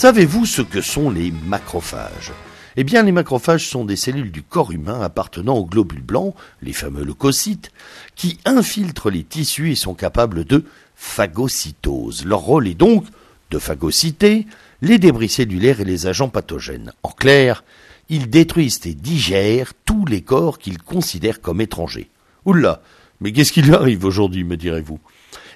Savez-vous ce que sont les macrophages? Eh bien, les macrophages sont des cellules du corps humain appartenant aux globules blancs, les fameux leucocytes, qui infiltrent les tissus et sont capables de phagocytose. Leur rôle est donc de phagocyter les débris cellulaires et les agents pathogènes. En clair, ils détruisent et digèrent tous les corps qu'ils considèrent comme étrangers. Oula, mais qu'est-ce qui lui arrive aujourd'hui, me direz-vous?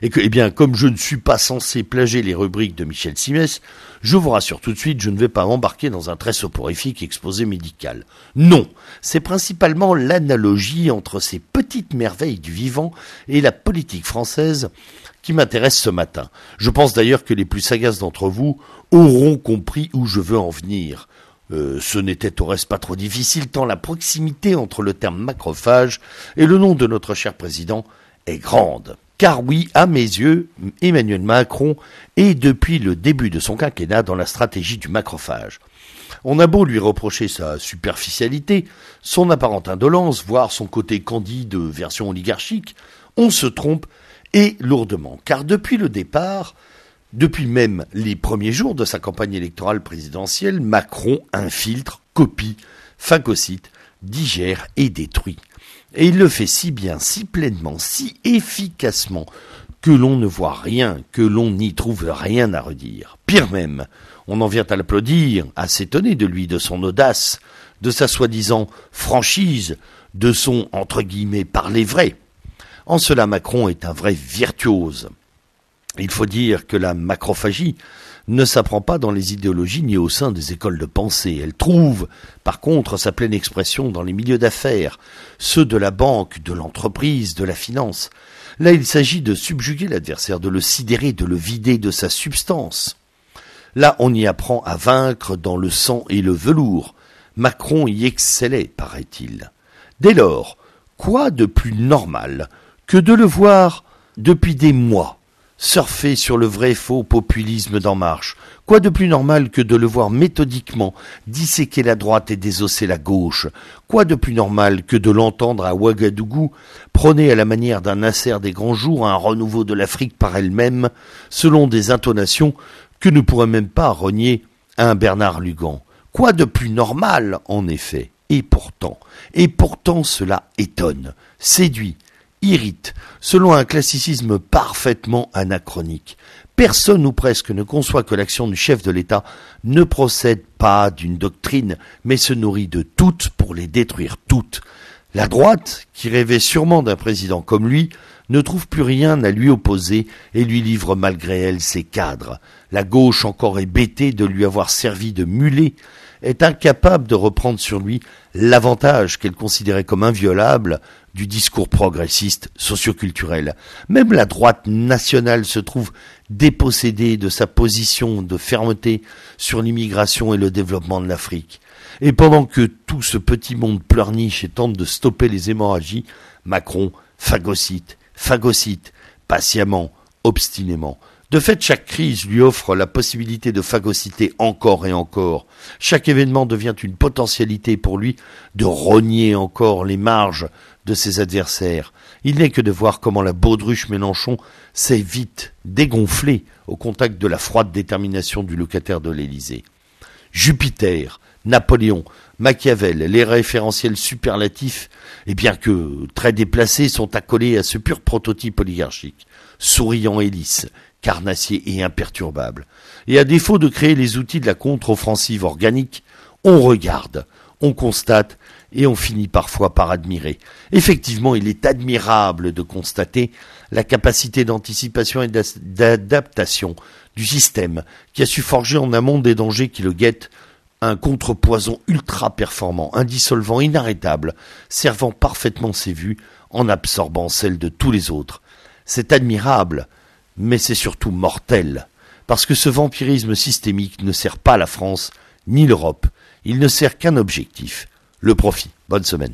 Et que, eh bien, comme je ne suis pas censé plager les rubriques de Michel Simès, je vous rassure tout de suite, je ne vais pas m'embarquer dans un très soporifique exposé médical. Non, c'est principalement l'analogie entre ces petites merveilles du vivant et la politique française qui m'intéresse ce matin. Je pense d'ailleurs que les plus sagaces d'entre vous auront compris où je veux en venir. Euh, ce n'était au reste pas trop difficile tant la proximité entre le terme macrophage et le nom de notre cher président est grande. Car oui, à mes yeux, Emmanuel Macron est depuis le début de son quinquennat dans la stratégie du macrophage. On a beau lui reprocher sa superficialité, son apparente indolence, voire son côté candide version oligarchique, on se trompe et lourdement. Car depuis le départ, depuis même les premiers jours de sa campagne électorale présidentielle, Macron infiltre, copie, phagocyte, digère et détruit. Et il le fait si bien, si pleinement, si efficacement, que l'on ne voit rien, que l'on n'y trouve rien à redire. Pire même, on en vient à l'applaudir, à s'étonner de lui, de son audace, de sa soi-disant franchise, de son entre guillemets parler vrai. En cela, Macron est un vrai virtuose. Il faut dire que la macrophagie ne s'apprend pas dans les idéologies ni au sein des écoles de pensée. Elle trouve, par contre, sa pleine expression dans les milieux d'affaires, ceux de la banque, de l'entreprise, de la finance. Là, il s'agit de subjuguer l'adversaire, de le sidérer, de le vider de sa substance. Là, on y apprend à vaincre dans le sang et le velours. Macron y excellait, paraît-il. Dès lors, quoi de plus normal que de le voir depuis des mois surfer sur le vrai faux populisme d'En Marche. Quoi de plus normal que de le voir méthodiquement disséquer la droite et désosser la gauche? Quoi de plus normal que de l'entendre à Ouagadougou prôner à la manière d'un Nasser des grands jours un renouveau de l'Afrique par elle-même, selon des intonations que ne pourrait même pas renier un Bernard Lugan? Quoi de plus normal, en effet? Et pourtant, et pourtant cela étonne, séduit, irrite, selon un classicisme parfaitement anachronique. Personne ou presque ne conçoit que l'action du chef de l'État ne procède pas d'une doctrine, mais se nourrit de toutes pour les détruire toutes. La droite, qui rêvait sûrement d'un président comme lui, ne trouve plus rien à lui opposer et lui livre malgré elle ses cadres. La gauche, encore hébétée de lui avoir servi de mulet, est incapable de reprendre sur lui l'avantage qu'elle considérait comme inviolable du discours progressiste socioculturel. Même la droite nationale se trouve dépossédée de sa position de fermeté sur l'immigration et le développement de l'Afrique. Et pendant que tout ce petit monde pleurniche et tente de stopper les hémorragies, Macron phagocyte, phagocyte, patiemment, obstinément. De fait, chaque crise lui offre la possibilité de phagocyter encore et encore. Chaque événement devient une potentialité pour lui de rogner encore les marges de ses adversaires. Il n'est que de voir comment la baudruche Mélenchon s'est vite dégonflée au contact de la froide détermination du locataire de l'Élysée. Jupiter, Napoléon, Machiavel, les référentiels superlatifs, et bien que très déplacés, sont accolés à ce pur prototype oligarchique, souriant et lisse, carnassier et imperturbable. Et à défaut de créer les outils de la contre-offensive organique, on regarde, on constate et on finit parfois par admirer. Effectivement, il est admirable de constater la capacité d'anticipation et d'adaptation du système qui a su forger en amont des dangers qui le guettent un contrepoison ultra performant, indissolvant, inarrêtable, servant parfaitement ses vues en absorbant celles de tous les autres. C'est admirable, mais c'est surtout mortel, parce que ce vampirisme systémique ne sert pas la France ni l'Europe. Il ne sert qu'un objectif, le profit. Bonne semaine.